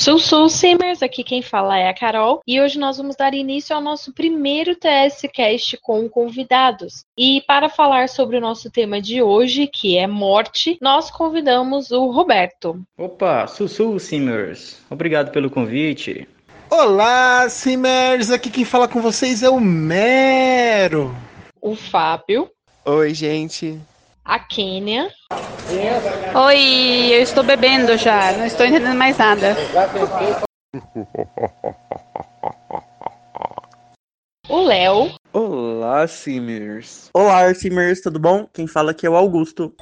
Sul Sul Simmers, aqui quem fala é a Carol, e hoje nós vamos dar início ao nosso primeiro TS Cast com convidados. E para falar sobre o nosso tema de hoje, que é morte, nós convidamos o Roberto. Opa, Sul Sul Simmers, obrigado pelo convite. Olá, Simmers, aqui quem fala com vocês é o Mero. O Fábio. Oi, gente. A Kênia. Oi, eu estou bebendo já, não estou entendendo mais nada. O Léo. Olá, Simmers. Olá, Simmers, tudo bom? Quem fala aqui é o Augusto.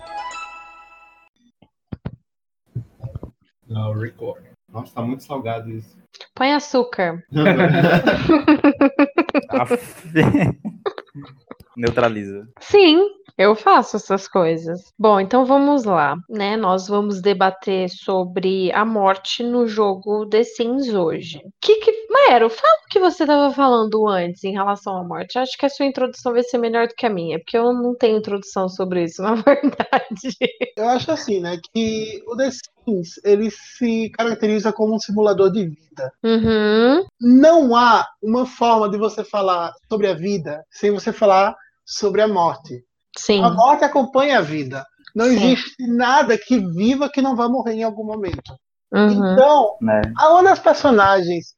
Não, record. Nossa, tá muito salgado isso. Põe açúcar. Neutraliza. Sim, eu faço essas coisas. Bom, então vamos lá, né? Nós vamos debater sobre a morte no jogo The Sims hoje. Que que, Maero, fala o que você estava falando antes em relação à morte. Acho que a sua introdução vai ser melhor do que a minha, porque eu não tenho introdução sobre isso, na verdade. Eu acho assim, né, que o The Sims, ele se caracteriza como um simulador de vida. Uhum. Não há uma forma de você falar sobre a vida sem você falar sobre a morte. Sim. A morte acompanha a vida. Não Sim. existe nada que viva que não vai morrer em algum momento. Uhum. Então, a uma das personagens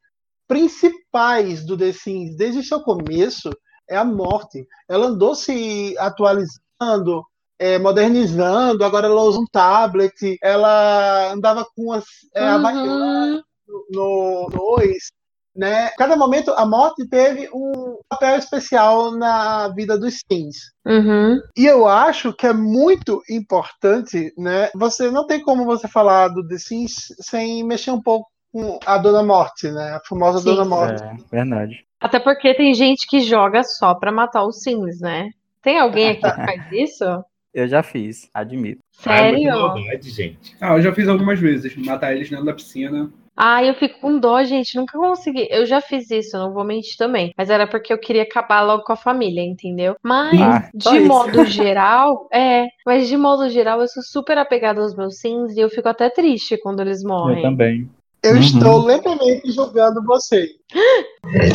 principais do The Sims desde o seu começo é a morte. Ela andou se atualizando, é, modernizando, agora ela usa um tablet, ela andava com as, é, a Uhum. no 2, né? Cada momento a morte teve um papel especial na vida dos Sims. Uhum. E eu acho que é muito importante, né? Você não tem como você falar do The Sims sem mexer um pouco com a Dona Morte, né? A famosa Sim. Dona Morte. É, verdade. Até porque tem gente que joga só pra matar os Sims, né? Tem alguém aqui que faz isso? Eu já fiz, admito. Ai, muita Sério? maldade, gente. Ah, eu já fiz algumas vezes, matar eles dentro da piscina. Ah, eu fico com dó, gente. Nunca consegui. Eu já fiz isso, não vou mentir também. Mas era porque eu queria acabar logo com a família, entendeu? Mas, Ah, de isso. modo geral, é. Mas de modo geral, eu sou super apegada aos meus sims e eu fico até triste quando eles Eu morrem. também. Eu Uhum. estou lentamente julgando você.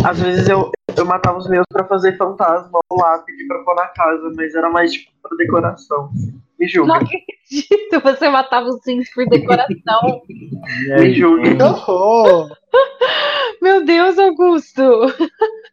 Às vezes eu, eu matava os meus pra fazer fantasma ou lápide pra pôr na casa, mas era mais tipo pra decoração. Me julga. Não acredito, você matava os sims por decoração. Me julga. Que horror! Meu Deus, Augusto!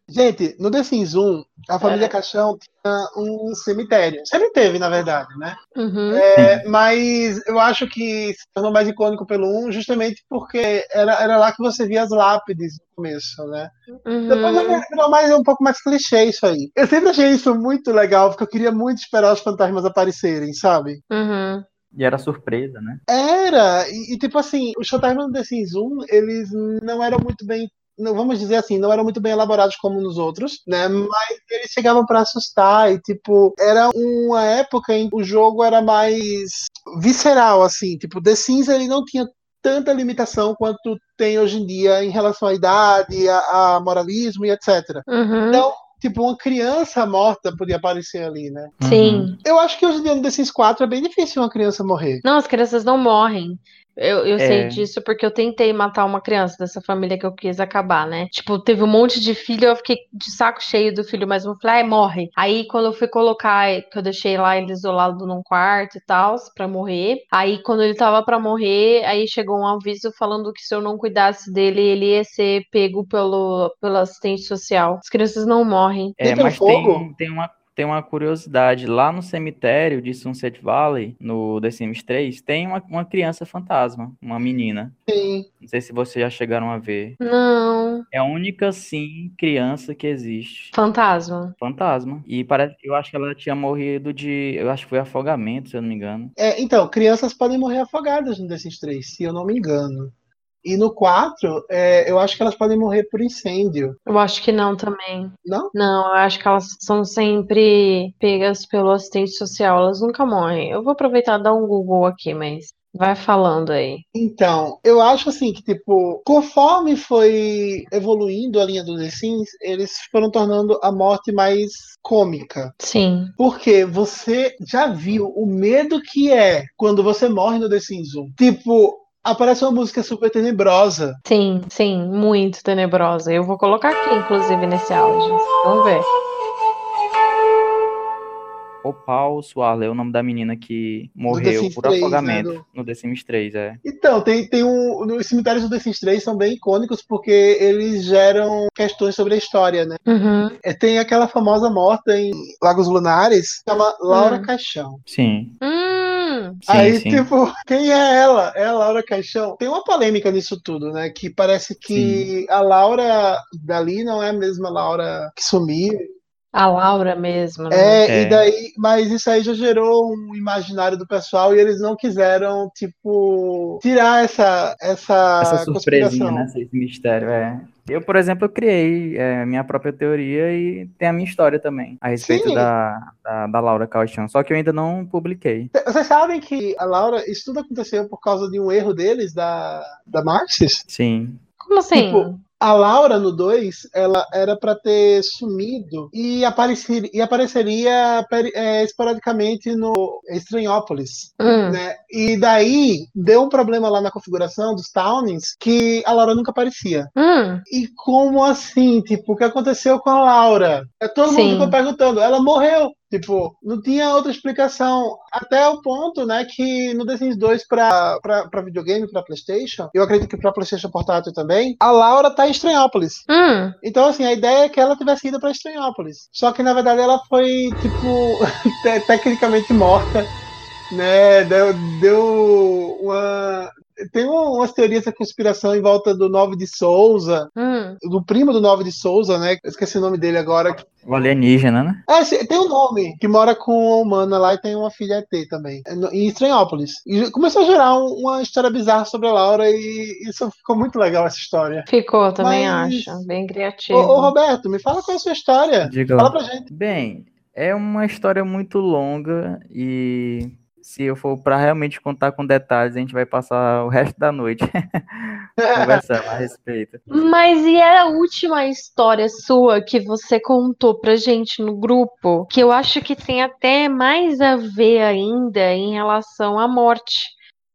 Gente, no The Sims 1, a família Caixão tinha um cemitério. Sempre teve, na verdade, né? Uhum. É, mas eu acho que se tornou mais icônico pelo 1 justamente porque era, era lá que você via as lápides no começo, né? Depois Uhum. virou mais, um pouco mais clichê isso aí. Eu sempre achei isso muito legal, porque eu queria muito esperar os fantasmas aparecerem, sabe? Uhum. E era surpresa, né? Era, e, e, tipo assim, os fantasmas do The Sims 1, eles não eram muito bem. Não, vamos dizer assim, não eram muito bem elaborados como nos outros, né? Mas eles chegavam pra assustar e, tipo, era uma época em que o jogo era mais visceral, assim. Tipo, The Sims ele não tinha tanta limitação quanto tem hoje em dia em relação à idade, a, a moralismo e etc. Uhum. Então, tipo, uma criança morta podia aparecer ali, né? Sim. Eu acho que hoje em dia no The Sims 4 é bem difícil uma criança morrer. Não, as crianças não morrem. Eu, eu sei É. disso porque eu tentei matar uma criança dessa família que eu quis acabar, né? Tipo, teve um monte de filho, eu fiquei de saco cheio do filho mais um. Falei, ai, morre. Aí, quando eu fui colocar, que eu deixei lá ele isolado num quarto e tal, pra morrer. Aí, quando ele tava pra morrer, aí chegou um aviso falando que se eu não cuidasse dele, ele ia ser pego pelo, pelo assistente social. As crianças não morrem. É, Tem mas fogo? tem, tem, uma, tem uma curiosidade. Lá no cemitério de Sunset Valley, no The Sims 3, tem uma, uma criança fantasma, uma menina. Sim. Não sei se vocês já chegaram a ver. Não. É a única, sim, criança que existe. Fantasma. Fantasma. E parece, eu acho que ela tinha morrido de. Eu acho que foi afogamento, se eu não me engano. É, então, crianças podem morrer afogadas no The Sims 3, se eu não me engano. E no 4, é, eu acho que elas podem morrer por incêndio. Eu acho que não também. Não? Não, eu acho que elas são sempre pegas pelo assistente social, elas nunca morrem. Eu vou aproveitar e dar um Google aqui, mas vai falando aí. Então, eu acho assim que, tipo, conforme foi evoluindo a linha do The Sims, eles foram tornando a morte mais cômica. Sim. Porque você já viu o medo que é quando você morre no The Sims 1. Tipo, aparece uma música super tenebrosa. Sim, sim, muito tenebrosa. Eu vou colocar aqui, inclusive, nesse áudio. Vamos ver. Opal Suarle é o nome da menina que morreu por 3, né, afogamento do- no The Sims 3, é. Então, tem, tem um. Os cemitérios do The Sims 3 são bem icônicos porque eles geram questões sobre a história, né? Uhum. É, Tem aquela famosa morta em Lagos Lunares, chama Laura Hum. Caixão. Sim, Sim, Aí, sim. tipo, quem é ela? É a Laura Caixão. Tem uma polêmica nisso tudo, né? Que parece que a Laura dali não é a mesma Laura que sumiu. a Laura mesmo. né? É, É. e daí, mas isso aí já gerou um imaginário do pessoal e eles não quiseram, tipo, tirar essa, essa, Essa surpresinha, conspiração. né? Esse mistério, é. Eu, por exemplo, eu criei é, minha própria teoria e tem a minha história também a respeito Sim. da, da, da Laura Caixão. Só que eu ainda não publiquei. Vocês sabem que a Laura, isso tudo aconteceu por causa de um erro deles, da, da Maxis? Sim. Como assim? Tipo, a Laura no 2, ela era pra ter sumido e, aparecer, e apareceria é, esporadicamente no Estranhópolis. Hum, Né? E daí deu um problema lá na configuração dos Townings que a Laura nunca aparecia. hum, E como assim? Tipo, o que aconteceu com a Laura? É, Todo Sim. mundo ficou perguntando. Ela morreu. Tipo, não tinha outra explicação. Até o ponto, né, que no The Sims 2 pra, pra, pra videogame, pra Playstation, eu acredito que pra Playstation portátil também, a Laura tá em Estranhópolis. hum. Então, assim, a ideia é que ela tivesse ido pra Estranhópolis. Só que, na verdade, ela foi, tipo, te- tecnicamente morta, né? Deu, deu uma... Tem um- umas teorias da conspiração em volta do Nove de Souza, Hum. do primo do Nove de Souza, né? Eu esqueci o nome dele agora. O alienígena, né? Ah, esse- tem um nome, que mora com uma humana lá e tem uma filha ET também, é em Estranhópolis. E começou a gerar um- uma história bizarra sobre a Laura e isso ficou muito legal, essa história. Ficou, também Mas- acho. Bem Ô, criativo. ô, Roberto, me fala qual é a sua história. Diga Fala lá. pra gente. Bem, é uma história muito longa e se eu for para realmente contar com detalhes, a gente vai passar o resto da noite conversando a respeito. Mas e a última história sua que você contou pra gente no grupo, que eu acho que tem até mais a ver ainda em relação à morte.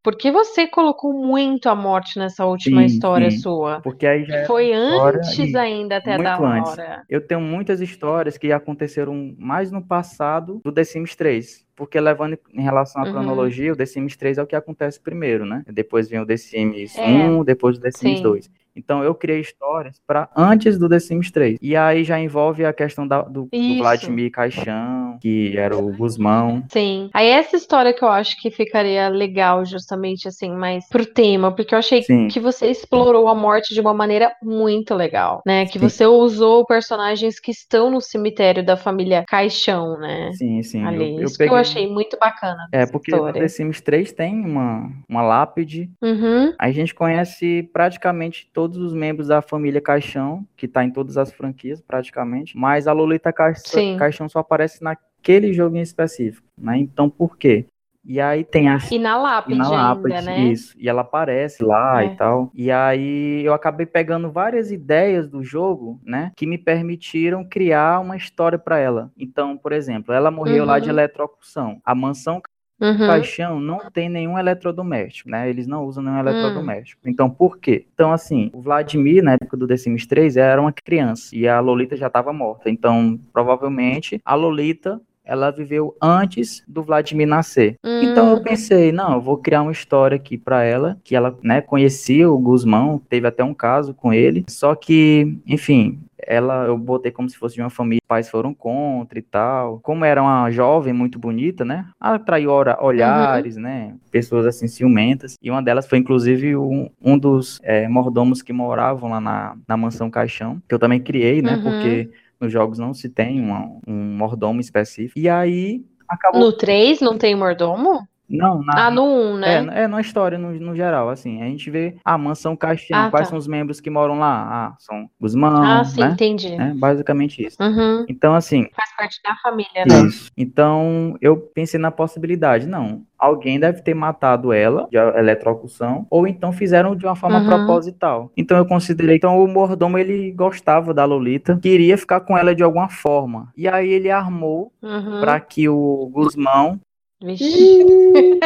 Porque você colocou muito a morte nessa última Sim, história sim. sua. Porque aí já Que é foi antes ainda até da antes. Laura. Eu tenho muitas histórias que aconteceram mais no passado do The Sims 3. Porque levando em relação à Uhum. cronologia, o The Sims 3 é o que acontece primeiro, né? Depois vem o The Sims É. 1, depois o The Sims Sim. 2. Então eu criei histórias para antes do The Sims 3. E aí já envolve a questão da- do, do. Vladimir Caixão, que era o Guzmão. Sim. Aí essa história que eu acho que ficaria legal, justamente assim, mais pro tema, porque eu achei Sim. que você explorou a morte de uma maneira muito legal, né? Que Sim. você usou personagens que estão no cemitério da família Caixão, né? Sim, sim. Eu, Ali. eu Isso que eu peguei- achei muito bacana É, porque história. The Sims 3 tem uma, uma lápide Uhum. A gente conhece praticamente todos os membros da família Caixão, que tá em todas as franquias, praticamente. Mas a Lolita Caix- Sim. Caixão só aparece naquele jogo em específico, né? Então, por quê? E aí tem a E na e lápide na lápide, ainda, né? isso. E ela aparece lá É. e tal. E aí eu acabei pegando várias ideias do jogo, né? Que me permitiram criar uma história para ela. Então, por exemplo, ela morreu lá de Uhum. eletrocução. A mansão Uhum. caixão não tem nenhum eletrodoméstico, né? Eles não usam Hum. nenhum eletrodoméstico. Então, por quê? Então, assim, o Vladimir, na época do The Sims 3, era uma criança e a Lolita já estava morta. Então, provavelmente, a Lolita, ela viveu antes do Vladimir nascer. Então, eu Hum. pensei, não, eu vou criar uma história aqui pra ela, que ela, né, conhecia o Guzmão, teve até um caso com ele, só que, enfim, ela eu botei como se fosse de uma família, os pais foram contra e tal. Como era uma jovem muito bonita, né? Atraiu olhares, né? Pessoas assim ciumentas. E uma delas foi inclusive um, um dos é, mordomos que moravam lá na, na mansão Caixão, que eu também criei, né? Uhum. Porque nos jogos não se tem uma- um mordomo específico. E aí acabou. No 3 não tem mordomo? Não, na, Ah, no 1, é, né? é na história, no, no geral, assim, a gente vê a mansão Caixão, Ah, quais tá. são os membros que moram lá? Ah, são Guzmão, Ah, sim, né? entendi. É, basicamente isso. Uhum. Então, assim, Faz parte da família, né? isso. Então, eu pensei na possibilidade, não, alguém deve ter matado ela de eletrocução, ou então fizeram de uma forma Uhum. proposital. Então, eu considerei, então o mordomo, ele gostava da Lolita, queria ficar com ela de alguma forma. E aí ele armou Uhum. para que o Guzmão Vixe. o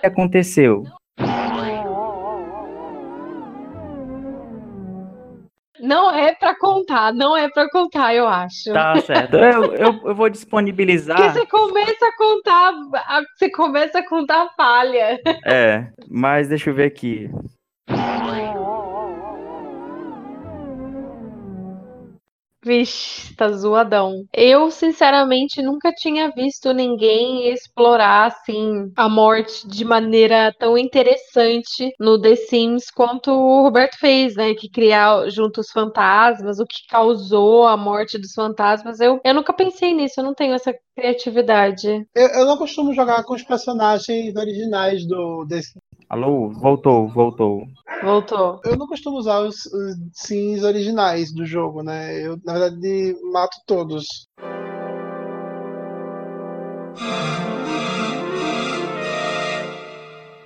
que aconteceu? Não é para contar, não é para contar, eu acho. Tá certo. Eu, eu, eu vou disponibilizar. Porque você começa a contar, você começa a contar a falha. É, mas deixa eu ver aqui. Vixe, tá zoadão. Eu, sinceramente, nunca tinha visto ninguém explorar, assim, a morte de maneira tão interessante no The Sims quanto o Roberto fez, né? Que criar junto os fantasmas, o que causou a morte dos fantasmas. Eu, eu nunca pensei nisso, eu não tenho essa criatividade. Eu, eu não costumo jogar com os personagens originais do desse. Alô? Voltou, voltou. Voltou. Eu não costumo usar os, os sims originais do jogo, né? Eu, na verdade, mato todos.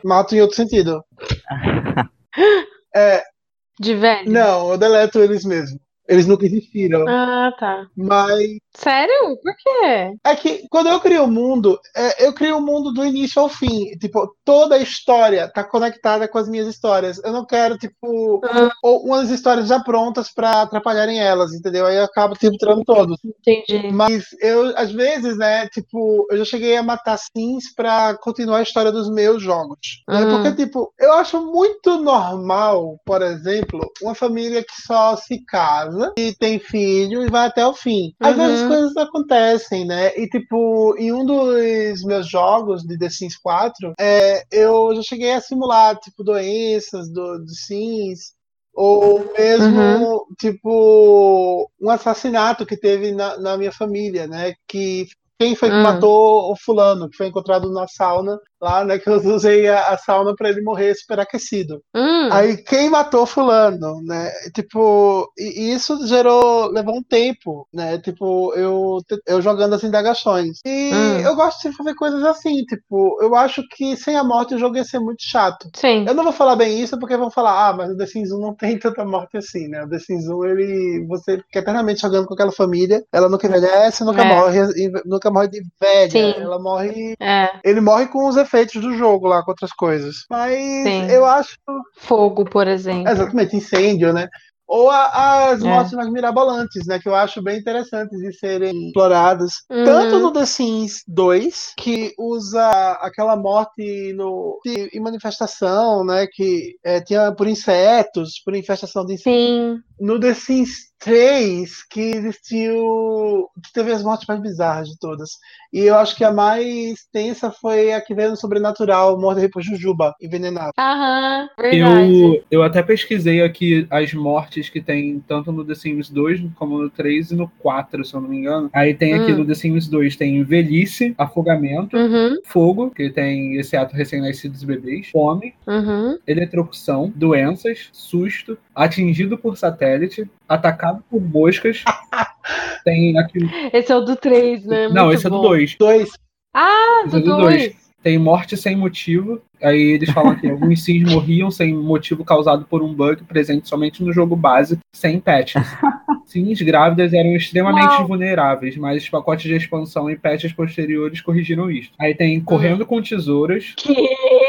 Mato em outro sentido. É, De velho? não, eu deleto eles mesmo. Eles nunca existiram. Ah, tá. Mas Sério? Por quê? é que quando eu crio o mundo, é, eu crio o mundo do início ao fim. Tipo, toda a história tá conectada com as minhas histórias. Eu não quero, tipo, Ah. ou umas histórias já prontas pra atrapalharem elas, entendeu? Aí eu acabo, tipo, tirando todos. Entendi. Mas eu, às vezes, né, tipo, eu já cheguei a matar sims pra continuar a história dos meus jogos. né? Uhum. Porque, tipo, eu acho muito normal, por exemplo, uma família que só se casa e tem filho e vai até o fim. Às Uhum. vezes as coisas acontecem, né? E, tipo, em um dos meus jogos de The Sims 4, é, eu já cheguei a simular, tipo, doenças do, do Sims. Ou mesmo, Uhum. tipo, um assassinato que teve na, na minha família, né? Que quem foi que Hum. matou o fulano, que foi encontrado na sauna, lá, né? Que eu usei a, a sauna para ele morrer superaquecido. Hum, Aí quem matou fulano, né? Tipo, e isso gerou, levou um tempo, né? Tipo, eu, eu jogando as indagações. E Hum. eu gosto de fazer coisas assim, tipo, eu acho que sem a morte o jogo ia ser muito chato. sim. Eu não vou falar bem isso porque vão falar, ah, mas o The Sims 1 não tem tanta morte assim, né? O The Sims 1, ele, você fica eternamente jogando com aquela família, ela nunca envelhece, nunca É. morre, nunca morre de velha, Sim. ela morre, É, ele morre com os efeitos do jogo lá, com outras coisas. Mas Sim. eu acho, fogo, por exemplo. exatamente, incêndio, né? Ou a- as É. mortes mais mirabolantes, né? Que eu acho bem interessantes de serem exploradas. Uhum. Tanto no The Sims 2, que usa aquela morte no, de- em manifestação, né? Que é, tinha por insetos, por infestação de insetos. Sim. No The Sims 3, que existiu. que teve as mortes mais bizarras de todas. E eu acho que a mais tensa foi a que veio no Sobrenatural, morte por Jujuba, envenenado. Aham, verdade. Eu, eu até pesquisei aqui as mortes que tem tanto no The Sims 2 como no 3 e no 4, se eu não me engano. Aí tem aqui Hum. no The Sims 2 tem velhice, afogamento, Uhum, fogo, que tem esse ato recém-nascidos e bebês, fome, uhum. eletrocução, doenças, susto, atingido por satélite, atacado por moscas. tem aqui. Esse é o do 3, né? não, Muito esse é do bom. 2. Dois. Ah, Esse é do do 2. 2. Tem morte sem motivo. Aí eles falam que alguns sims morriam sem motivo causado por um bug presente somente no jogo base, sem patches. Sims grávidas eram extremamente Uau. vulneráveis, mas os pacotes de expansão e patches posteriores corrigiram isso. Aí tem correndo com tesouras. Que?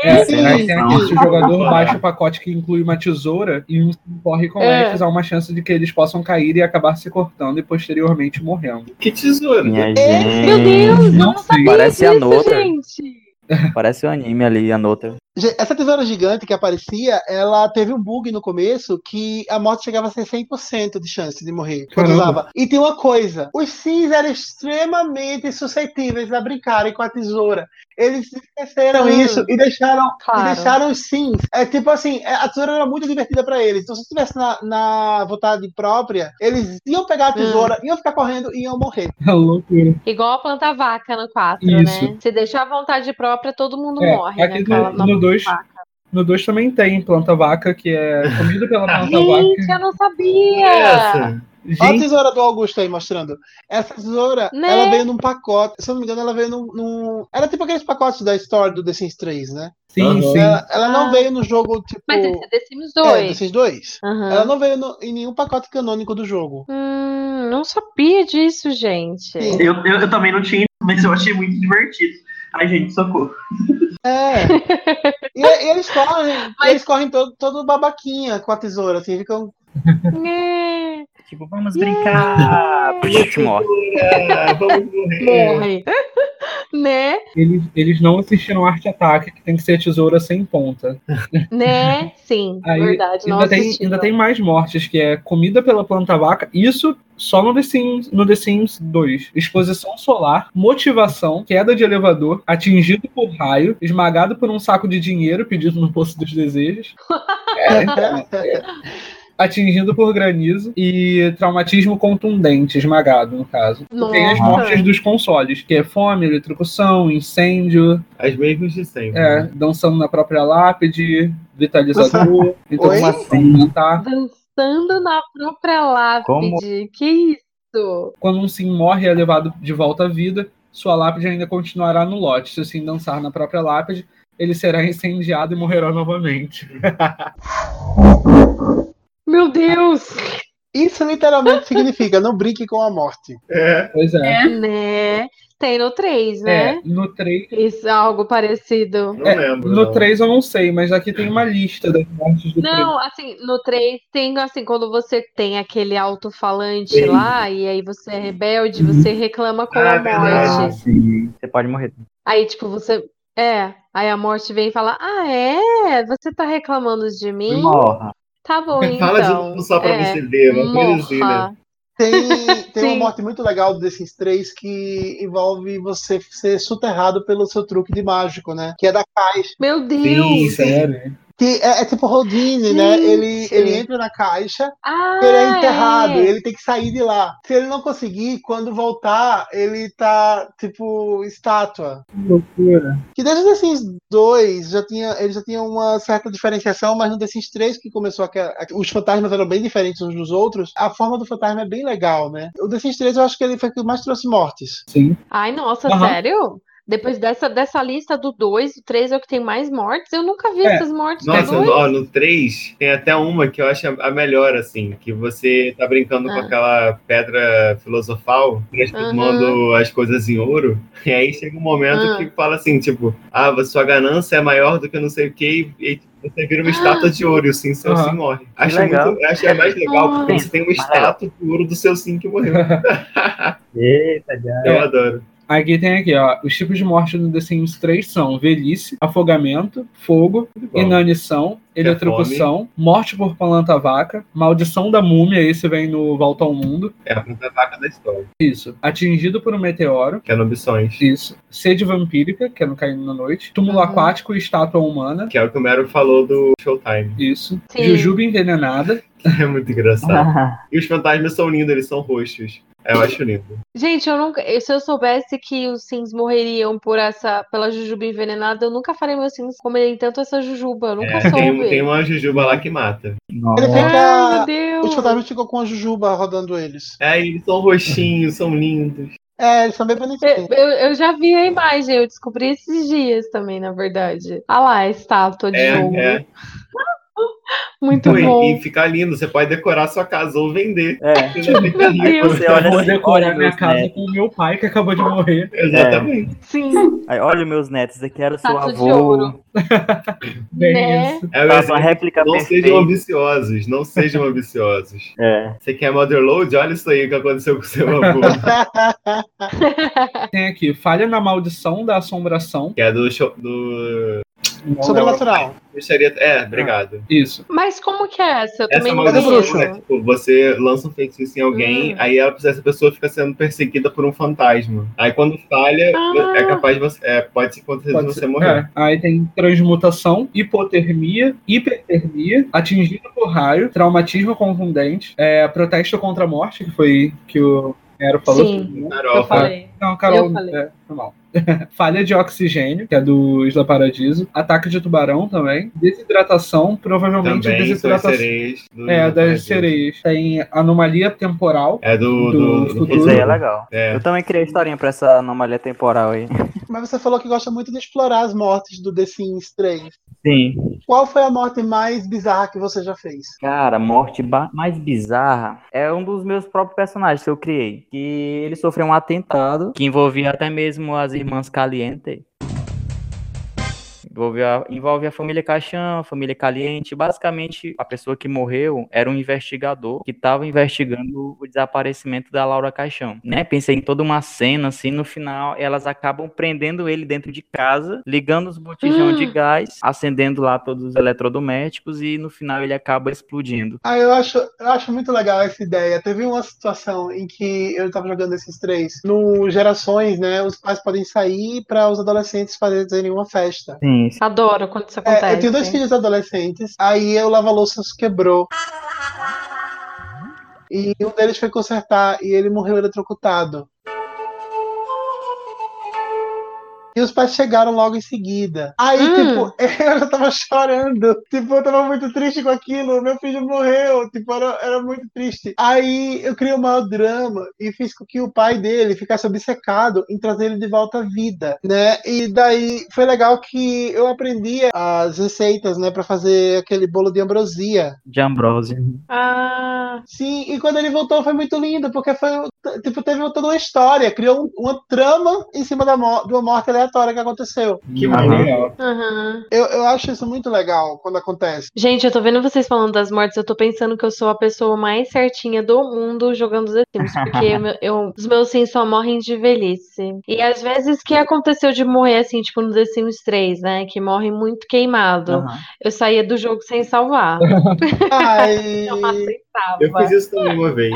É, Sim. aí tem aqui, se o jogador baixa o pacote que inclui uma tesoura e um sim corre com É. X, há uma chance de que eles possam cair e acabar se cortando e posteriormente morrendo. Que tesoura. Minha Meu gente. Deus, eu Não sabia Parece a disso, Nota. gente. Parece o anime ali, a nota. Essa tesoura gigante que aparecia, ela teve um bug no começo que a morte chegava a ser 100% de chance de morrer quando usava. E tem uma coisa: os Sims eram extremamente suscetíveis a brincarem com a tesoura. Eles esqueceram Hum. isso e deixaram, e Claro. deixaram os Sims. É tipo assim: é, a tesoura era muito divertida pra eles. Então, se estivesse na, na vontade própria, eles iam pegar a Hum. tesoura, iam ficar correndo e iam morrer. É loucura. Igual a planta vaca no 4, Isso. né? Se deixar a vontade própria, todo mundo É, morre, aqui né? no- No na dois- vaca. No 2 também tem planta vaca, que é comido pela planta Gente, vaca. eu não sabia! Essa. Olha a Gente, tesoura do Augusto aí mostrando. Essa tesoura, Né? ela veio num pacote. Se eu não me engano, ela veio num. num- Era tipo aqueles pacotes da Store do The Sims 3, né? sim, Aham. sim. Ela, ela não Ah. veio no jogo, tipo. Mas esse é The Sims é, The 2. Sims 2. Aham. Ela não veio no- em nenhum pacote canônico do jogo. Hum, não sabia disso, gente. Eu, eu, eu também não tinha, mas eu achei muito divertido. Ai, gente, socorro. É. e, e eles correm, e eles correm todo, todo babaquinha com a tesoura, assim, ficam É, Tipo, vamos brincar. Puxa, morre. Ah, vamos morrer. morre. Né? Eles, eles não assistiram Arte Ataque, que tem que ser tesoura sem ponta. Né? Sim, Aí, verdade. Não ainda, tem, ainda tem mais mortes, que é comida pela planta vaca. Isso só no The Sims, no The Sims 2. Exposição solar, motivação, queda de elevador, atingido por raio, esmagado por um saco de dinheiro pedido no Poço dos Desejos. É, então, é. Atingido por granizo e traumatismo contundente, esmagado, no caso. E Tem as Nossa. mortes dos consoles, que é fome, eletrocução, incêndio, As mesmas de sempre. é, né? dançando na própria lápide, vitalizador, então Oi? assim, tá? Dançando na própria lápide. Como? Que isso? Quando um sim morre e é levado de volta à vida, sua lápide ainda continuará no lote. Se o sim dançar na própria lápide, ele será incendiado e morrerá novamente. Meu Deus! Isso literalmente significa não brinque com a morte. É. Pois é. Né? Tem no 3, né? É, no 3. Isso, algo parecido. Não É, lembro. no não. 3 eu não sei, mas aqui tem uma lista das mortes do 3. Não, assim, no 3 tem assim, quando você tem aquele alto-falante lá, e aí você é rebelde, você reclama com Ah, a verdade. morte. sim. Você pode morrer. Aí, tipo, você. É, aí a morte vem e fala: Ah, é? Você tá reclamando de mim? Morra. Tá bom, então. Fala de novo só pra É, você ver, uma coisa assim, né? Tem, tem uma morte muito legal do The Sims 3 que envolve você ser soterrado pelo seu truque de mágico, né? Que é da caixa. Meu Deus! Sim, Sério? Que é, é tipo Rodine, né? Ele, ele entra na caixa, Ah, ele é enterrado, é. ele tem que sair de lá. Se ele não conseguir, quando voltar, ele tá, tipo, estátua. Que loucura. Que desde o The Sims 2 já tinha, ele já tinha uma certa diferenciação, mas no The Sims 3 que começou a, a- os fantasmas eram bem diferentes uns dos outros, a forma do fantasma é bem legal, né? O The Sims 3 eu acho que ele foi o que mais trouxe mortes. Sim. Ai, nossa, Aham. sério? Depois dessa, dessa lista do 2, o 3 é o que tem mais mortes. Eu nunca vi É. essas mortes Nossa, do 2. ó, no 3 tem até uma que eu acho a melhor, assim, que você tá brincando com Ah. aquela pedra filosofal, transformando as coisas em ouro, e aí chega um momento Ah. que fala assim, tipo, ah, a sua ganância é maior do que não sei o que, e você vira uma estátua de ouro e o sim, seu Aham. sim morre. Acho, legal. muito, acho é mais legal, porque Ah. você tem uma estátua de ouro do seu sim que morreu. Eita, já. Eu adoro. Aqui tem aqui, ó. Os tipos de morte no The Sims 3 são velhice, afogamento, fogo, Bom, inanição, é eletrocução, morte por planta vaca, maldição da múmia, esse vem no Volta ao Mundo. é a planta vaca da história, Isso. Atingido por um meteoro. que é no Ambições. Isso. Sede vampírica, que é no Caindo na Noite. Túmulo Uhum. aquático e estátua humana. Que é o que o Mero falou do Showtime. Isso. Sim. Jujuba envenenada. É muito engraçado. E os fantasmas são lindos, eles são roxos. Eu acho lindo. Gente, eu nunca. Se eu soubesse que os Sims morreriam por essa, pela jujuba envenenada, eu nunca faria meus Sims comerem tanto essa jujuba. Eu nunca É, tem, soube. tem uma jujuba lá que mata. Ele Nossa. fica. Ai, meu Deus. Os fantasmas ficam com a Jujuba rodando eles. É, eles são roxinhos, são lindos. É, eles são bem bonitinhos. eu- eu já vi a imagem, eu descobri esses dias também, na verdade. Ah lá, a estátua de É, ouro. é. Muito e- bom. E fica lindo, você pode decorar sua casa ou vender. É. Você fica rico. Deus. Você olha Eu vou assim, decorar olha minha casa netos. com o meu pai que acabou de morrer. Exatamente. Sim, Aí, olha meus netos, aqui era o seu avô. Bem Né? isso. É uma exemplo. réplica Não perfeita. sejam ambiciosos, não sejam ambiciosos. É. Você quer motherload? Olha isso aí que aconteceu com seu avô. Tem aqui, falha na maldição da assombração. que é do show, do Sobrenatural. bruxaria. É, obrigado. Isso. Mas como que é essa? Eu Essa também não bruxa. é tipo, você lança um feitiço em alguém, Hum. aí ela, essa pessoa fica sendo perseguida por um fantasma. Aí quando falha, Ah. é capaz de você. É, pode acontecer de Pode você ser. morrer. É. Aí tem transmutação, hipotermia, hipertermia, atingido por raio, traumatismo contundente, é, protesto contra a morte, que foi que o Nero falou. Sim, Carol, eu falei. Não, Carol, Eu falei. é, foi mal. Falha de oxigênio, que é do Isla Paradiso. Ataque de tubarão também. Desidratação, provavelmente Também desidratação. sereias. É, das Paradiso. sereias. Tem anomalia temporal. É do, Do do, futuro. Isso aí é legal. É. Eu também criei a historinha pra essa anomalia temporal aí. Mas você falou que gosta muito de explorar as mortes do The Sims 3. Sim. Qual foi a morte mais bizarra que você já fez? Cara, a morte mais bizarra é um dos meus próprios personagens que eu criei. Que ele sofreu um atentado que envolvia até mesmo as irmãs Caliente. Envolve a, envolve a família Caixão, a família Caliente. Basicamente, a pessoa que morreu era um investigador que estava investigando o desaparecimento da Laura Caixão. Né? Pensei em toda uma cena, assim, no final elas acabam prendendo ele dentro de casa, ligando os botijão Hum. de gás, acendendo lá todos os eletrodomésticos e no final ele acaba explodindo. Ah, eu acho, eu acho muito legal essa ideia. Teve uma situação em que eu tava jogando esses três. No Gerações, né? Os pais podem sair para os adolescentes fazerem uma festa. Sim, Adoro quando isso É, acontece. eu tenho dois filhos adolescentes, aí o lava-louça se quebrou. E um deles foi consertar e ele morreu eletrocutado. E os pais chegaram logo em seguida. Aí, Hum. tipo, eu já tava chorando. Tipo, eu tava muito triste com aquilo. Meu filho morreu. Tipo, era, era muito triste. Aí eu criei o maior drama e fiz com que o pai dele ficasse obcecado em trazer ele de volta à vida, né? E daí foi legal que eu aprendi as receitas, né, para fazer aquele bolo de ambrosia. de Ambrose. Ah, Sim, e quando ele voltou foi muito lindo, porque foi, tipo, teve toda uma história, criou um- uma trama em cima da mo- de uma morte aleatória que aconteceu. Que maneiro. aham. Eu, eu acho isso muito legal quando acontece. Gente, eu tô vendo vocês falando das mortes, eu tô pensando que eu sou a pessoa mais certinha do mundo jogando The Sims, porque eu- eu- os meus sims só morrem de velhice. E às vezes que aconteceu de morrer assim, tipo no The Sims 3, né, que morre muito queimado. Aham. Eu saía do jogo sem salvar. Ai, Eu aceitava. Eu fiz isso também uma vez.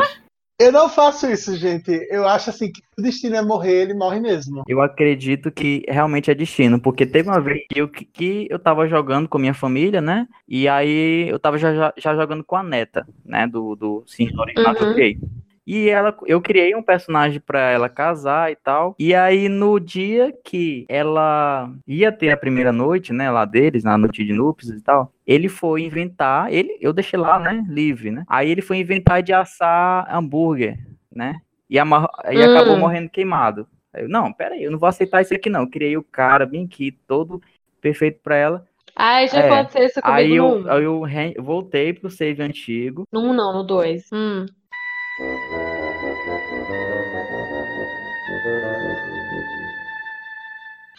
Eu não faço isso, gente. Eu acho assim que o destino é morrer, ele morre mesmo. Eu acredito que realmente é destino, porque teve uma vez que eu, que eu tava jogando com minha família, né? E aí eu tava já, já, já jogando com a neta, né? Do, do que eu Uhum. E ela, eu criei um personagem pra ela casar e tal. E aí no dia que ela ia ter a primeira noite, né, lá deles, na noite de núpcias e tal, ele foi inventar, ele, eu deixei lá, né, livre, né? Aí ele foi inventar de assar hambúrguer, né? E, amarra- e Hum. acabou morrendo queimado. Aí eu, não, peraí, eu não vou aceitar isso aqui não. Eu criei o cara bem aqui, todo perfeito pra ela. Ai, já É, aconteceu isso comigo Aí eu, 1. aí eu voltei pro save antigo. No 1 não, no 2. Hum.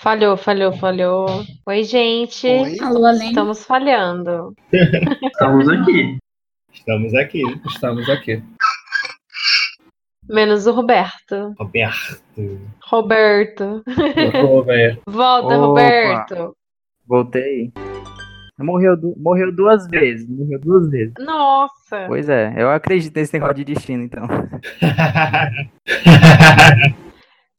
Falhou, falhou, falhou. Oi, gente. Oi? Alô, além. Estamos falhando. Estamos aqui. Estamos aqui. Estamos aqui. Menos o Roberto. Roberto. Roberto. Velho. Volta, Opa. Roberto. Voltei. Morreu, morreu duas vezes. Morreu duas vezes. Nossa. Pois é, eu acredito nesse negócio de destino, então.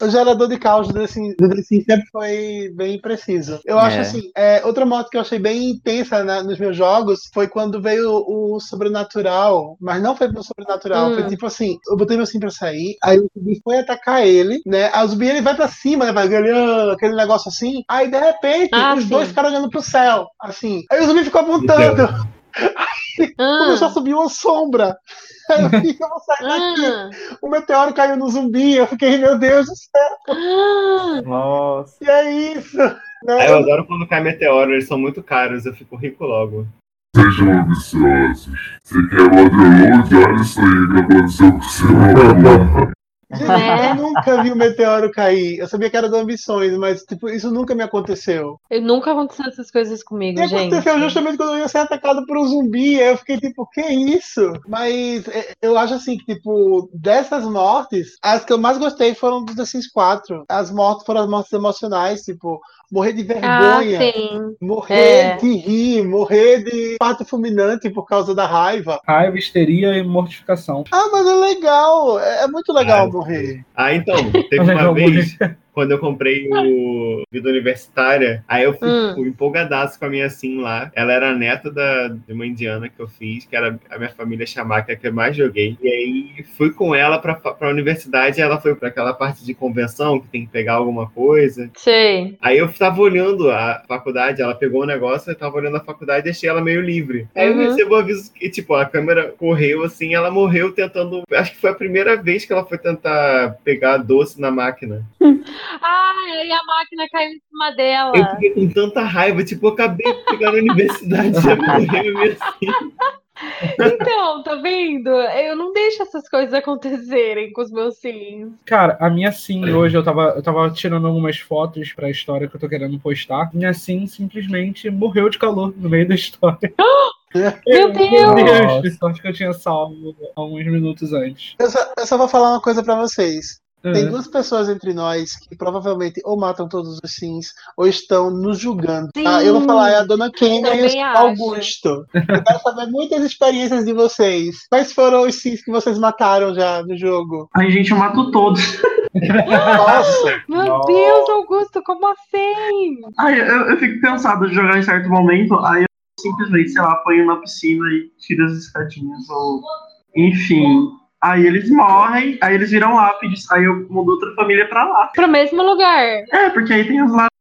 O gerador de caos do Sims sempre foi bem preciso. Eu acho É. assim, é, outra moto que eu achei bem intensa né, nos meus jogos foi quando veio o, sobrenatural, mas não foi pro sobrenatural, Hum. foi tipo assim, eu botei meu sim pra sair, aí o zumbi foi atacar ele, né? Aí o zumbi ele vai pra cima, né? Vai ganhando aquele negócio assim, aí de repente Ah, os sim. dois ficaram olhando pro céu, assim. Aí o zumbi ficou apontando, Ah, começou a subir uma sombra. Aí eu fiquei, eu vou sair daqui. ah, O meteoro caiu no zumbi, eu fiquei, meu Deus do céu. ah. Nossa. E é isso. Ah, Né? eu adoro quando cai meteoro, eles são muito caros, eu fico rico logo. Sejam ambiciosos. Se quer download, olha isso aí que aconteceu com o seu. Gente, Né? eu nunca vi o meteoro cair. Eu sabia que era do Ambições, mas tipo, isso nunca me aconteceu. Eu nunca aconteceu essas coisas comigo, E gente. aconteceu justamente quando eu ia ser atacado por um zumbi. Aí eu fiquei tipo, que isso? Mas é, eu acho assim que, tipo, dessas mortes, as que eu mais gostei foram dos The Sims 4. As mortes foram as mortes emocionais, tipo, morrer de Ah, vergonha. sim. Morrer É. de rir, morrer de parto fulminante por causa da raiva. Raiva, histeria e mortificação. Ah, mas é legal, é é muito legal Ah, morrer. Ah, então, teve uma Legal, vez, quando eu comprei o Vida Universitária, aí eu fui, Hum. fui empolgadaço com a minha sim lá. Ela era neta da, de uma indiana que eu fiz, que era a minha família chamar, que é a que eu mais joguei. E aí fui com ela pra, pra universidade, ela foi pra aquela parte de convenção, que tem que pegar alguma coisa. Sei. Aí eu tava olhando a faculdade, ela pegou o negócio, eu tava olhando a faculdade e deixei ela meio livre. Aí eu Uhum. recebo o aviso que, tipo, a câmera correu assim, ela morreu tentando. Acho que foi a primeira vez que ela foi tentar pegar doce na máquina. Ai, e a máquina caiu em cima dela. Eu fiquei com tanta raiva, tipo, eu acabei de pegar na universidade, já morreu assim. Então, tá vendo? Eu não deixo essas coisas acontecerem com os meus sims. Cara, a minha sim hoje, eu tava, eu tava tirando algumas fotos pra história que eu tô querendo postar. Minha sim simplesmente morreu de calor no meio da história. Meu Deus! Sorte que eu tinha salvo alguns minutos antes. Eu só, eu só vou falar uma coisa pra vocês. Tem Uhum. duas pessoas entre nós que provavelmente ou matam todos os sims ou estão nos julgando. Ah, eu vou falar, é a dona Kenia e o. Augusto. Eu quero saber muitas experiências de vocês. Quais foram os sims que vocês mataram já no jogo? Ai, gente, eu mato todos. Nossa! Meu Nossa. Deus, Augusto, como assim? Ai, eu, eu fico cansado de jogar em certo momento, aí eu simplesmente, sei lá, ponho na piscina e tiro as escadinhas, ou. Enfim. Aí eles morrem, aí eles viram lápides, aí eu mudo outra família pra lá. Pro mesmo lugar. É, porque aí tem os lápides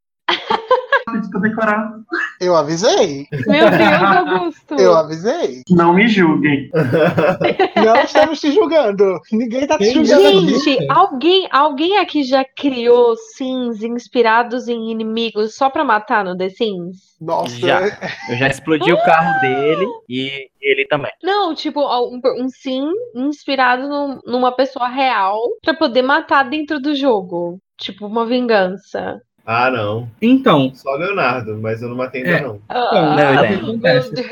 pra decorar. Eu avisei. Meu Deus, Augusto. Eu avisei. Não me julguem. Não estamos te julgando. Ninguém tá te Que julgando. Gente, alguém, alguém aqui já criou sims inspirados em inimigos só pra matar no The Sims? Nossa. Já. Eu já explodi o carro dele e ele também. Não, tipo, um, um sim inspirado num- numa pessoa real pra poder matar dentro do jogo. Tipo, uma vingança. Ah, não. Então, Só Leonardo, mas eu não matei ainda É. não. Ah, Não, o que ideia. acontece? meu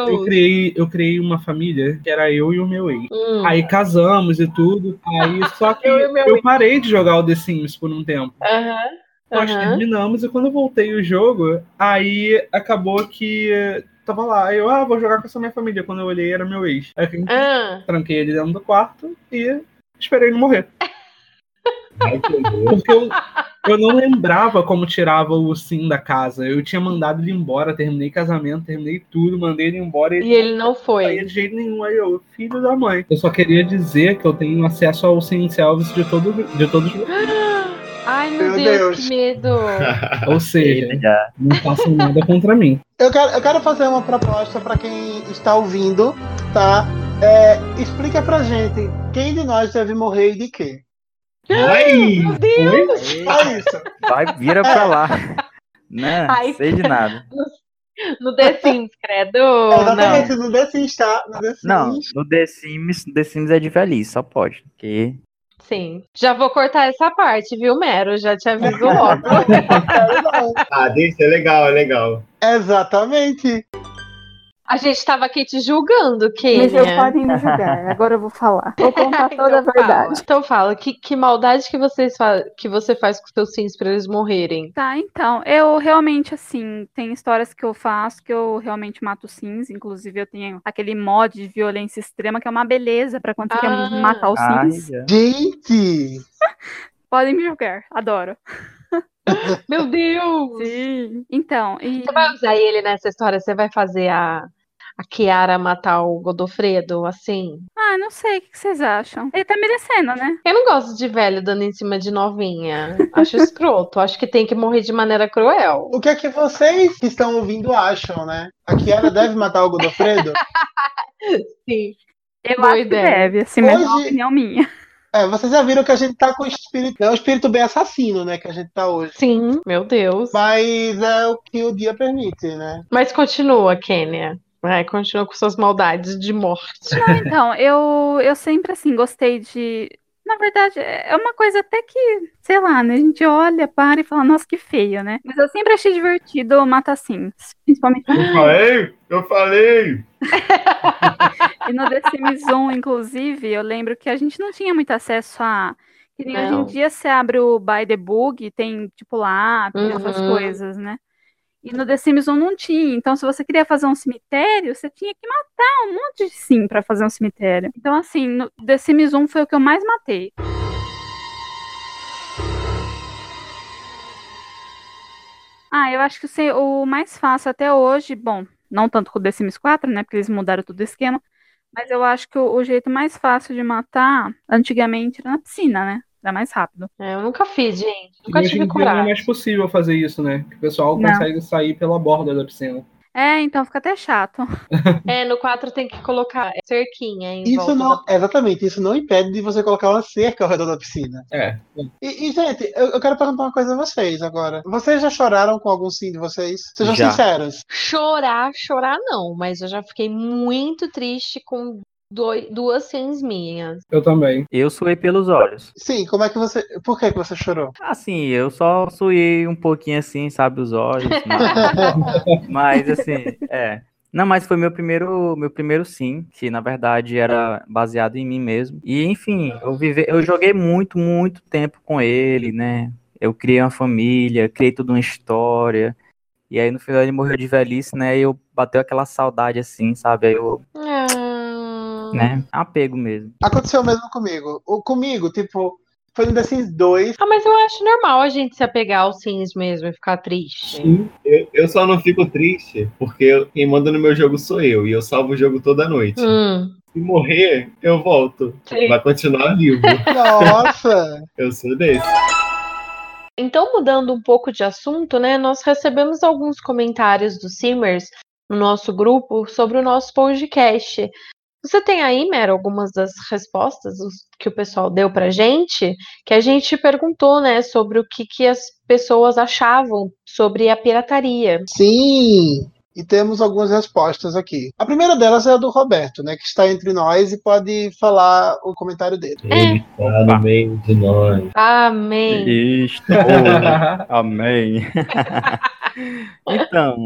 Eu Deus. criei, eu criei uma família que era eu e o meu ex. Hum. Aí casamos e tudo. Aí só que Eu eu parei de jogar o The Sims por um tempo. Aham. Nós Aham. terminamos e quando eu voltei o jogo, aí acabou que tava lá. Aí eu, ah, vou jogar com essa minha família. Quando eu olhei, era meu ex. Aí eu Ah, tranquei ele dentro do quarto e esperei ele morrer. Porque eu, eu não lembrava como tirava o sim da casa. Eu tinha mandado ele embora, terminei casamento, terminei tudo, mandei ele embora e e ele não foi. de jeito nenhum, aí eu, filho da mãe. Eu só queria dizer que eu tenho acesso ao Sim Service de, todo, de todos os Ai, meu, Meu Deus, Deus. que medo. Ou seja, não façam nada contra mim. Eu quero, eu quero fazer uma proposta pra quem está ouvindo, tá? É, explica pra gente quem de nós deve morrer e de quê. Ai! Meu Deus. Oi? Isso. Vai, vira pra lá. Não, Ai, sei de nada. No The Sims, credo. É, exatamente, Não. no The Sims, tá? No The Sims. Não, no The Sims, The Sims é de velhice, só pode. Porque Sim. Já vou cortar essa parte, viu, Mero? Já te aviso logo. Ah, deixa, é legal, é legal. Exatamente. A gente tava aqui te julgando, Mas eu podem me julgar. Agora eu vou falar. Vou contar toda a Então verdade. fala. Então fala, que, que maldade que, vocês fa que você faz com os seus sims pra eles morrerem? Tá, então, eu realmente, assim, tem histórias que eu faço que eu realmente mato sims. Inclusive, eu tenho aquele mod de violência extrema que é uma beleza pra quando você quer Ah. matar os Ai, sims. já. Gente! Podem me julgar, adoro. Meu Deus! Sim. Então, e. Você vai usar ele nessa história? Você vai fazer a, a Kiara matar o Godofredo, assim? Ah, não sei, o que vocês acham? Ele tá merecendo, né? Eu não gosto de velho dando em cima de novinha. Acho escroto. Acho que tem que morrer de maneira cruel. O que é que vocês que estão ouvindo acham, né? A Kiara deve matar o Godofredo? Sim. Eu Boa acho ideia. que deve, assim, mas é uma Hoje- opinião minha. É, vocês já viram que a gente tá com o espírito. É o espírito bem assassino, né? Que a gente tá hoje. Sim, meu Deus. Mas é o que o dia permite, né? Mas continua, Kênia. Vai, continua com suas maldades de morte. Não, então, eu, eu sempre, assim, gostei de. Na verdade, é uma coisa até que, sei lá, né? A gente olha, para e fala, nossa, que feio, né? Mas eu sempre achei divertido matar sims. Principalmente Eu falei, eu falei. E no The Sims 1, inclusive, eu lembro que a gente não tinha muito acesso a. Que nem hoje em dia você abre o By the Bug, tem tipo lá, essas Uhum. coisas, né? E no The Sims 1 não tinha. Então, se você queria fazer um cemitério, você tinha que matar um monte de sim pra fazer um cemitério. Então, assim, no The Sims 1 foi o que eu mais matei. Ah, eu acho que o mais fácil até hoje, bom, não tanto com o The Sims 4, né? Porque eles mudaram todo o esquema. Mas eu acho que o jeito mais fácil de matar, antigamente, era na piscina, né? Era mais rápido. É, eu nunca fiz, gente. E Nunca em tive dia não é coragem. mais possível fazer isso, né? Que o pessoal Não. consegue sair pela borda da piscina. É, então fica até chato. É, no 4 tem que colocar cerquinha em Isso volta não, da- exatamente, isso não impede de você colocar uma cerca ao redor da piscina. É. E, e, gente, eu, eu quero perguntar uma coisa a vocês agora. Vocês já choraram com algum sim de vocês? Sejam Já. sinceros. Chorar, chorar não, mas eu já fiquei muito triste com doi- duas sims minhas. Eu também. Eu suei pelos olhos. Sim, como é que você. Por que, que você chorou? Assim, eu só suei um pouquinho assim, sabe, os olhos. Mas, mas, assim, é. Não, mas foi meu primeiro, meu primeiro sim, que na verdade era baseado em mim mesmo. E enfim, eu vive, eu joguei muito, muito tempo com ele, né? Eu criei uma família, criei toda uma história. E aí no final ele morreu de velhice, né? E eu bateu aquela saudade assim, sabe? Aí eu, Né? Apego mesmo. Aconteceu mesmo comigo. O, comigo, tipo, foi no The Sims 2. Ah, mas eu acho normal a gente se apegar aos sims mesmo e ficar triste. Sim, eu, eu só não fico triste porque quem manda no meu jogo sou eu e eu salvo o jogo toda noite. Hum, Se morrer, eu volto. sim. Vai continuar vivo. Nossa! Eu sou desse. Então, mudando um pouco de assunto, né? Nós recebemos alguns comentários dos Simmers no nosso grupo sobre o nosso podcast. Você tem aí, Mero, algumas das respostas os- que o pessoal deu pra gente? Que a gente perguntou, né, sobre o que, que as pessoas achavam sobre a pirataria. Sim! E temos algumas respostas aqui. A primeira delas é a do Roberto, né? Que está entre nós e pode falar o comentário dele. Ele tá no meio de nós. Amém. Estou. Amém. então,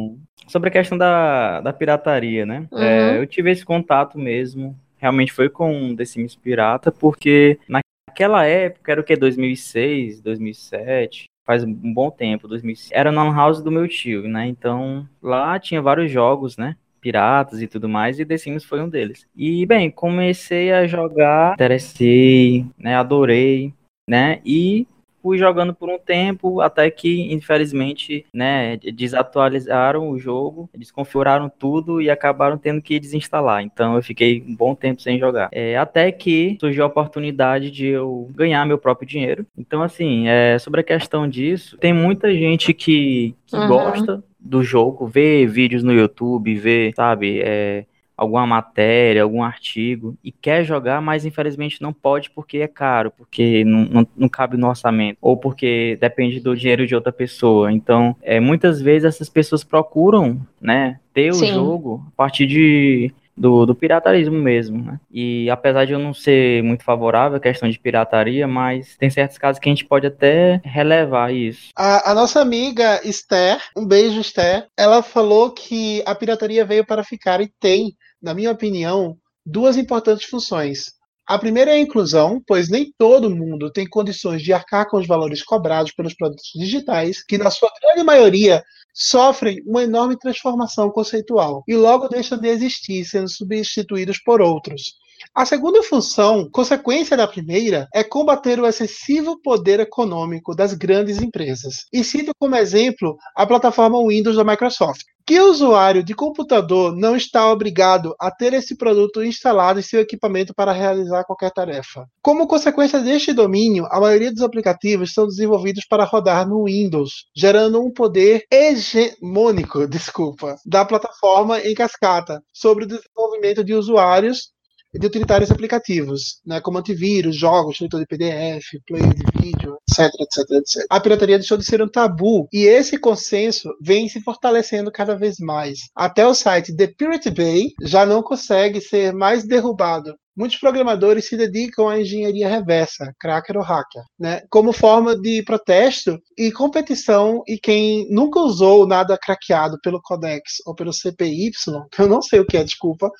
sobre a questão da, da pirataria, né? Uhum. É, eu tive esse contato mesmo. Realmente foi com The Sims Pirata, porque naquela época era o que? 2006, 2007. Faz um bom tempo, 2006. Era na house do meu tio, né? Então lá tinha vários jogos, né? Piratas e tudo mais, e The Sims foi um deles. E, bem, comecei a jogar, interessei, né? Adorei, né? E fui jogando por um tempo, até que, infelizmente, né, desatualizaram o jogo, desconfiguraram tudo e acabaram tendo que desinstalar. Então eu fiquei um bom tempo sem jogar. É, até que surgiu a oportunidade de eu ganhar meu próprio dinheiro. Então, assim, é, sobre a questão disso, tem muita gente que, que Uhum. gosta do jogo, vê vídeos no YouTube, vê, sabe, é, alguma matéria, algum artigo e quer jogar, mas infelizmente não pode porque é caro, porque não, não, não cabe no orçamento, ou porque depende do dinheiro de outra pessoa. Então, é, muitas vezes essas pessoas procuram, né, ter o Sim. jogo a partir de do, do piratarismo mesmo, né? E apesar de eu não ser muito favorável à questão de pirataria, mas tem certos casos que a gente pode até relevar isso. A, a nossa amiga Esther, um beijo, Esther, ela falou que a pirataria veio para ficar e tem, na minha opinião, duas importantes funções. A primeira é a inclusão, pois nem todo mundo tem condições de arcar com os valores cobrados pelos produtos digitais, que na sua grande maioria sofrem uma enorme transformação conceitual e logo deixam de existir, sendo substituídos por outros. A segunda função, consequência da primeira, é combater o excessivo poder econômico das grandes empresas. E cito como exemplo a plataforma Windows da Microsoft. Que o usuário de computador não está obrigado a ter esse produto instalado em seu equipamento para realizar qualquer tarefa. Como consequência deste domínio, a maioria dos aplicativos são desenvolvidos para rodar no Windows, gerando um poder hegemônico, desculpa, da plataforma em cascata sobre o desenvolvimento de usuários de utilitários aplicativos, né, como antivírus, jogos, leitor de PDF, player de vídeo, etc, etc, etc. A pirataria deixou de ser um tabu e esse consenso vem se fortalecendo cada vez mais. Até o site The Pirate Bay já não consegue ser mais derrubado. Muitos programadores se dedicam à engenharia reversa, cracker ou hacker, né, como forma de protesto e competição. E quem nunca usou nada craqueado pelo Codex ou pelo CPY, eu não sei o que é, desculpa,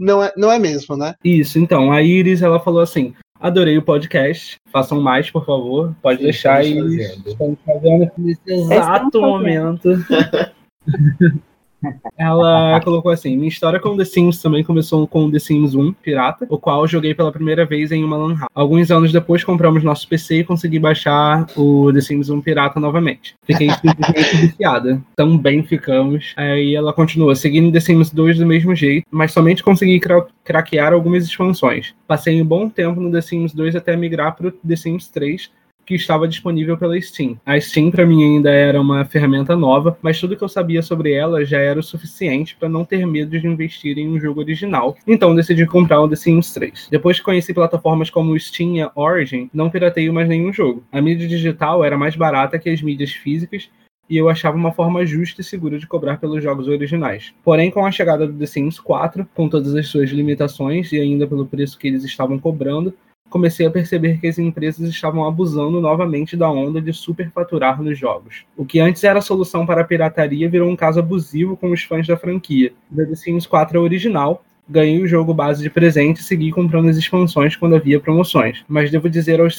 não é, não é mesmo, né? Isso, então, a Iris, ela falou assim, adorei o podcast, façam mais, por favor, pode Sim, deixar, Iris, fazendo. estamos fazendo nesse exato fazendo. momento. Ela colocou assim: Minha história com The Sims também começou com The Sims 1 Pirata, o qual joguei pela primeira vez em uma Lan House. Alguns anos depois compramos nosso PC e consegui baixar o The Sims 1 Pirata novamente. Fiquei simplesmente viciada. Também ficamos. Aí ela continua: seguindo The Sims 2 do mesmo jeito, mas somente consegui cra craquear algumas expansões. Passei um bom tempo no The Sims 2 até migrar para o The Sims 3, que estava disponível pela Steam. A Steam para mim ainda era uma ferramenta nova, mas tudo que eu sabia sobre ela já era o suficiente para não ter medo de investir em um jogo original. Então decidi comprar o The Sims 3. Depois que conheci plataformas como Steam e Origin, não pirateio mais nenhum jogo. A mídia digital era mais barata que as mídias físicas e eu achava uma forma justa e segura de cobrar pelos jogos originais. Porém, com a chegada do The Sims 4, com todas as suas limitações e ainda pelo preço que eles estavam cobrando, comecei a perceber que as empresas estavam abusando novamente da onda de superfaturar nos jogos. O que antes era a solução para a pirataria virou um caso abusivo com os fãs da franquia. The Sims 4 é original, ganhei o jogo base de presente e segui comprando as expansões quando havia promoções. Mas devo dizer aos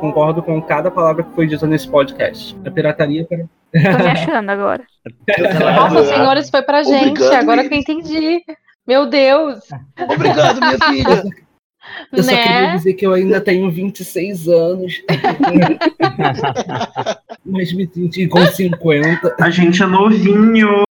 concordo com cada palavra que foi dita nesse podcast. A pirataria para Tô me achando agora. Nossa, senhores, foi pra gente. Obrigado, Agora que eu entendi. Meu Deus. Obrigado, minha filha. Eu só queria Né? dizer que eu ainda tenho 26 anos. Mas me senti com 50. A gente é novinho.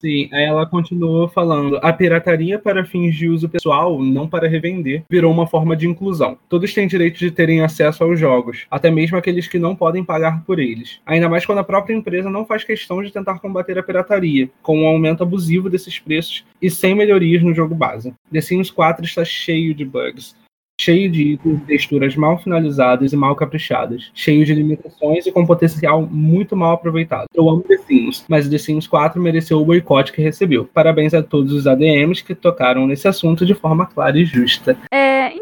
Sim, aí ela continuou falando: a pirataria para fins de uso pessoal, não para revender, virou uma forma de inclusão. Todos têm direito de terem acesso aos jogos, até mesmo aqueles que não podem pagar por eles. Ainda mais quando a própria empresa não faz questão de tentar combater a pirataria, com um aumento abusivo desses preços e sem melhorias no jogo base. The Sims 4 está cheio de bugs. Cheio de itens e texturas mal finalizadas e mal caprichadas, cheio de limitações e com potencial muito mal aproveitado. Eu amo The Sims, mas The Sims 4 mereceu o boicote que recebeu. Parabéns a todos os ADMs que tocaram nesse assunto de forma clara e justa. É,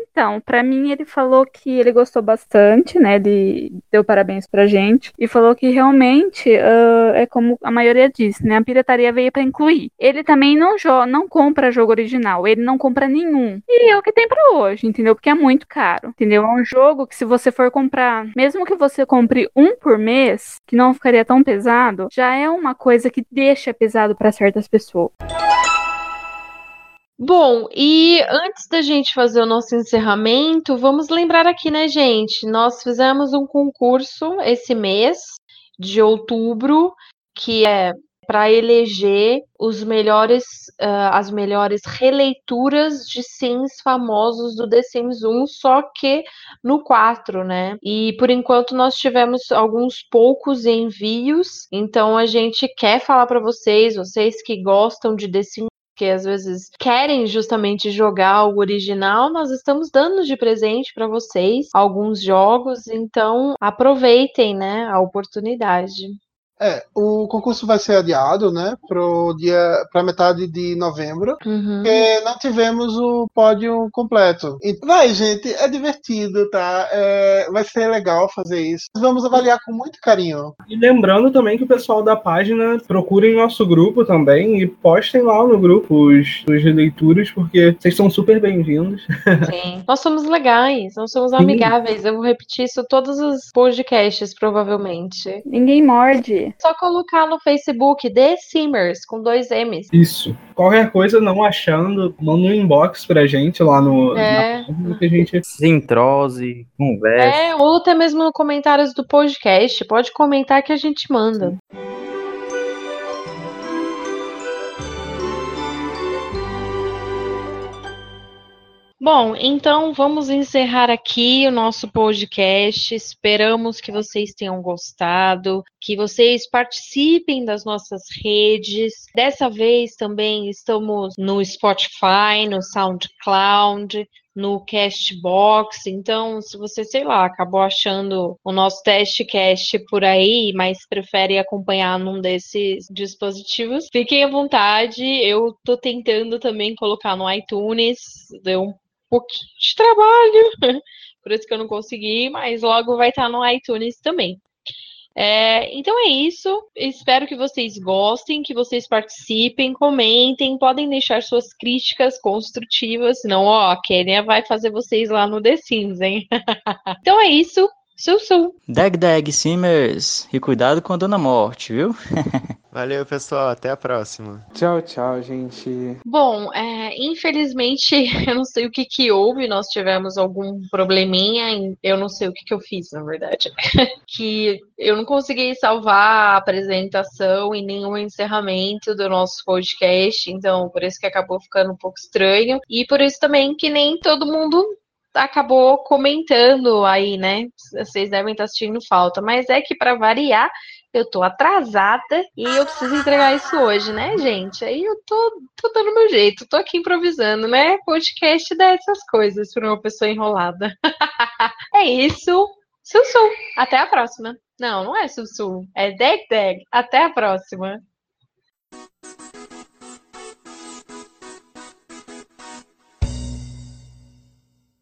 pra mim ele falou que ele gostou bastante, né? Ele deu parabéns pra gente e falou que realmente ah, é como a maioria disse, né? A pirataria veio pra incluir. Ele também não não compra jogo original, ele não compra nenhum. E é o que tem pra hoje, entendeu? Porque é muito caro, entendeu? É um jogo que se você for comprar, mesmo que você compre um por mês, que não ficaria tão pesado, já é uma coisa que deixa pesado pra certas pessoas. Bom, e antes da gente fazer o nosso encerramento, vamos lembrar aqui, né, gente? Nós fizemos um concurso esse mês de outubro, que é para eleger os melhores, ah, as melhores releituras de Sims famosos do The Sims 1, só que no 4, né? E por enquanto nós tivemos alguns poucos envios, então a gente quer falar para vocês, vocês que gostam de The Sims que às vezes querem justamente jogar o original, nós estamos dando de presente para vocês alguns jogos, então aproveitem, né, a oportunidade. É, o concurso vai ser adiado, né, pro dia, para metade de novembro, Uhum. porque não tivemos o pódio completo. E, vai, gente, é divertido, tá? É, vai ser legal fazer isso. Vamos avaliar com muito carinho. E lembrando também que o pessoal da página procurem nosso grupo também e postem lá no grupo os, os leituras, porque vocês são super bem-vindos. Sim. Nós somos legais, nós somos amigáveis. Eu vou repetir isso todos os podcasts, provavelmente. Ninguém morde. Só colocar no Facebook The Simmers com dois M's. Isso. Qualquer coisa não achando, manda um inbox pra gente lá no É. na que a gente Se entrose, converse. É, ou até mesmo nos comentários do podcast. Pode comentar que a gente manda. Bom, então vamos encerrar aqui o nosso podcast. Esperamos que vocês tenham gostado, que vocês participem das nossas redes. Dessa vez também estamos no Spotify, no SoundCloud, no Castbox. Então, se você, sei lá, acabou achando o nosso testcast por aí, mas prefere acompanhar num desses dispositivos, fiquem à vontade. Eu tô tentando também colocar no iTunes, deu um pouquinho de trabalho, por isso que eu não consegui, mas logo vai estar no iTunes também. É, então é isso. Espero que vocês gostem, que vocês participem, comentem, podem deixar suas críticas construtivas, senão, ó, a Kênia vai fazer vocês lá no The Sims, hein? então é isso. Sul. Dag Dag Simmers, e cuidado com a Dona Morte, viu? Valeu, pessoal. Até a próxima. Tchau, tchau, gente. Bom, é, infelizmente, eu não sei o que que houve, nós tivemos algum probleminha, em- eu não sei o que que eu fiz, na verdade, que eu não consegui salvar a apresentação e nenhum encerramento do nosso podcast, então por isso que acabou ficando um pouco estranho, e por isso também que nem todo mundo acabou comentando aí, né? Vocês devem estar assistindo falta, mas é que para variar, eu tô atrasada e eu preciso entregar isso hoje, né, gente? Aí eu tô, tô dando meu jeito, tô aqui improvisando, né? Podcast dá essas coisas para uma pessoa enrolada. é isso. Sussu. Até a próxima. Não, não é sussu. É deg deg. Até a próxima.